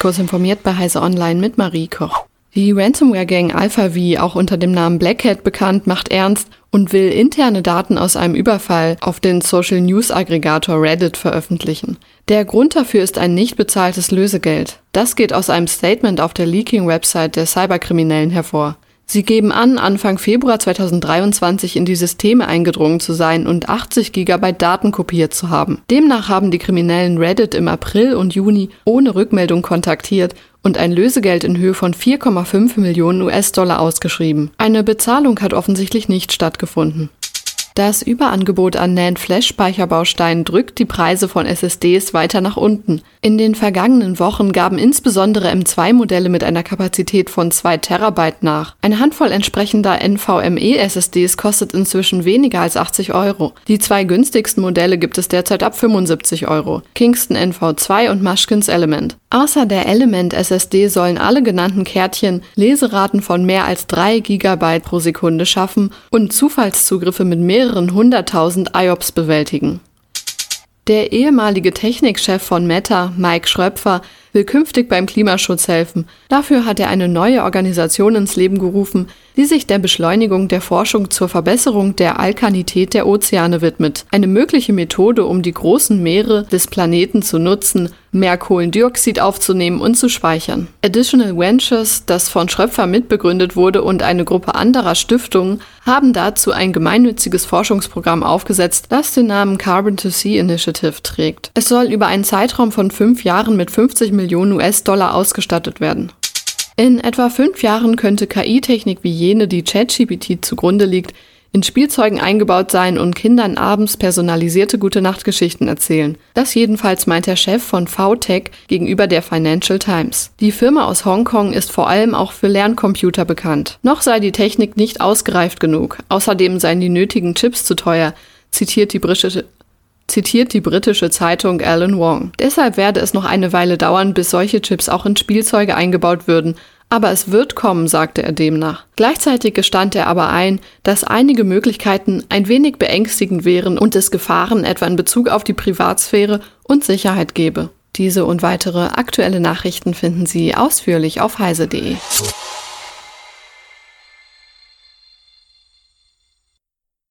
Kurz informiert bei Heise Online mit Marie Koch. Die Ransomware-Gang Alpha V, auch unter dem Namen Black Hat bekannt, macht ernst und will interne Daten aus einem Überfall auf den Social News Aggregator Reddit veröffentlichen. Der Grund dafür ist ein nicht bezahltes Lösegeld. Das geht aus einem Statement auf der Leaking-Website der Cyberkriminellen hervor. Sie geben an, Anfang Februar 2023 in die Systeme eingedrungen zu sein und 80 GB Daten kopiert zu haben. Demnach haben die Kriminellen Reddit im April und Juni ohne Rückmeldung kontaktiert und ein Lösegeld in Höhe von 4,5 Millionen US-Dollar ausgeschrieben. Eine Bezahlung hat offensichtlich nicht stattgefunden. Das Überangebot an NAND-Flash-Speicherbausteinen drückt die Preise von SSDs weiter nach unten. In den vergangenen Wochen gaben insbesondere M2-Modelle mit einer Kapazität von 2 Terabyte nach. Eine Handvoll entsprechender NVMe-SSDs kostet inzwischen weniger als 80 Euro. Die zwei günstigsten Modelle gibt es derzeit ab 75 Euro. Kingston NV2 und Mushkins Element. Außer der Element SSD sollen alle genannten Kärtchen Leseraten von mehr als 3 GB pro Sekunde schaffen und Zufallszugriffe mit mehreren hunderttausend IOPS bewältigen. Der ehemalige Technikchef von Meta, Mike Schröpfer, will künftig beim Klimaschutz helfen. Dafür hat er eine neue Organisation ins Leben gerufen, die sich der Beschleunigung der Forschung zur Verbesserung der Alkanität der Ozeane widmet. Eine mögliche Methode, um die großen Meere des Planeten zu nutzen, mehr Kohlendioxid aufzunehmen und zu speichern. Additional Ventures, das von Schröpfer mitbegründet wurde und eine Gruppe anderer Stiftungen, haben dazu ein gemeinnütziges Forschungsprogramm aufgesetzt, das den Namen Carbon to Sea Initiative trägt. Es soll über einen Zeitraum von fünf Jahren mit 50 Millionen US-Dollar ausgestattet werden. In etwa fünf Jahren könnte KI-Technik wie jene, die ChatGPT zugrunde liegt, in Spielzeugen eingebaut sein und Kindern abends personalisierte Gute-Nacht-Geschichten erzählen. Das jedenfalls meint der Chef von VTech gegenüber der Financial Times. Die Firma aus Hongkong ist vor allem auch für Lerncomputer bekannt. Noch sei die Technik nicht ausgereift genug. Außerdem seien die nötigen Chips zu teuer, zitiert die britische zitiert die britische Zeitung Alan Wong. Deshalb werde es noch eine Weile dauern, bis solche Chips auch in Spielzeuge eingebaut würden, aber es wird kommen, sagte er demnach. Gleichzeitig gestand er aber ein, dass einige Möglichkeiten ein wenig beängstigend wären und es Gefahren etwa in Bezug auf die Privatsphäre und Sicherheit gebe. Diese und weitere aktuelle Nachrichten finden Sie ausführlich auf heise.de.